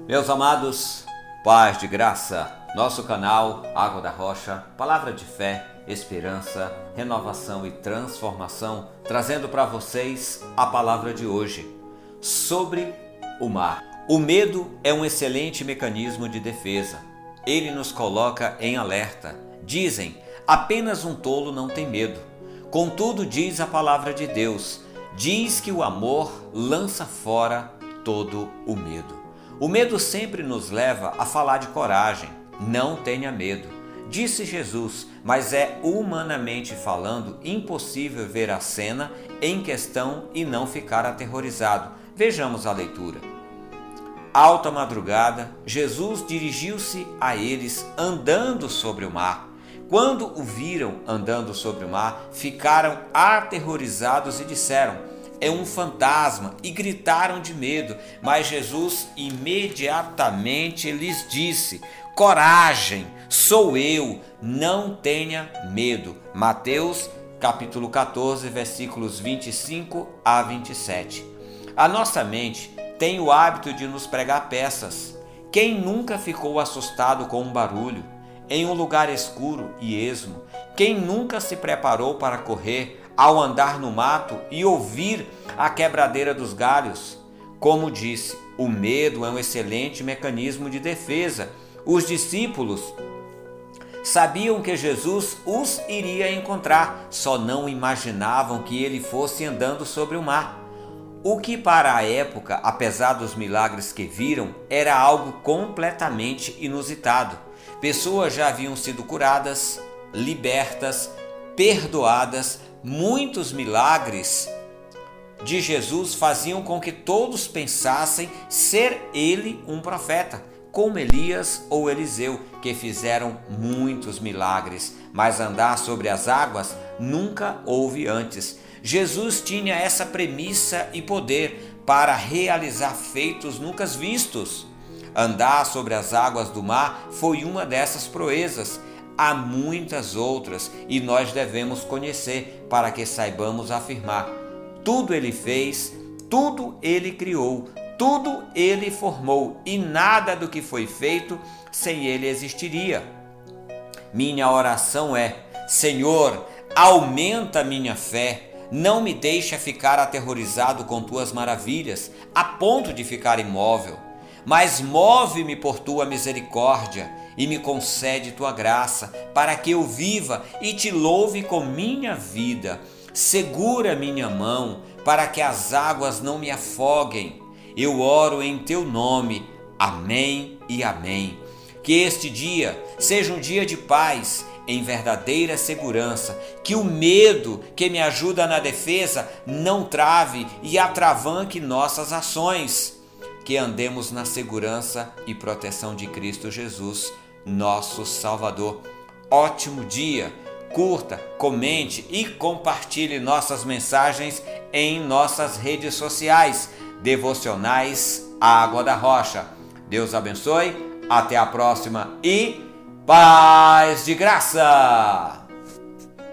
Meus amados, paz de graça, nosso canal Água da Rocha, palavra de fé, esperança, renovação e transformação, trazendo para vocês a palavra de hoje sobre o mar. O medo é um excelente mecanismo de defesa. Ele nos coloca em alerta. Dizem: apenas um tolo não tem medo. Contudo, diz a palavra de Deus: diz que o amor lança fora todo o medo. O medo sempre nos leva a falar de coragem. Não tenha medo. Disse Jesus, mas é humanamente falando impossível ver a cena em questão e não ficar aterrorizado. Vejamos a leitura. Alta madrugada, Jesus dirigiu-se a eles andando sobre o mar. Quando o viram andando sobre o mar, ficaram aterrorizados e disseram: É um fantasma, e gritaram de medo. Mas Jesus imediatamente lhes disse: Coragem, sou eu, não tenha medo. Mateus capítulo 14, versículos 25 a 27. A nossa mente tem o hábito de nos pregar peças. Quem nunca ficou assustado com um barulho? em um lugar escuro e esmo. Quem nunca se preparou para correr ao andar no mato e ouvir a quebradeira dos galhos? Como disse, o medo é um excelente mecanismo de defesa. Os discípulos sabiam que Jesus os iria encontrar, só não imaginavam que ele fosse andando sobre o mar. O que para a época, apesar dos milagres que viram, era algo completamente inusitado. Pessoas já haviam sido curadas, libertas, perdoadas, muitos milagres de Jesus faziam com que todos pensassem ser ele um profeta, como Elias ou Eliseu, que fizeram muitos milagres, mas andar sobre as águas nunca houve antes. Jesus tinha essa premissa e poder para realizar feitos nunca vistos. Andar sobre as águas do mar foi uma dessas proezas. Há muitas outras e nós devemos conhecer para que saibamos afirmar: tudo ele fez, tudo ele criou, tudo ele formou e nada do que foi feito sem ele existiria. Minha oração é: Senhor, aumenta minha fé. Não me deixa ficar aterrorizado com tuas maravilhas, a ponto de ficar imóvel mas move-me por tua misericórdia e me concede tua graça, para que eu viva e te louve com minha vida. Segura minha mão, para que as águas não me afoguem. Eu oro em teu nome. Amém e amém. Que este dia seja um dia de paz, em verdadeira segurança, que o medo que me ajuda na defesa não trave e atravanque nossas ações que andemos na segurança e proteção de Cristo Jesus, nosso Salvador. Ótimo dia! Curta, comente e compartilhe nossas mensagens em nossas redes sociais, devocionais Água da Rocha. Deus abençoe, até a próxima e paz de graça!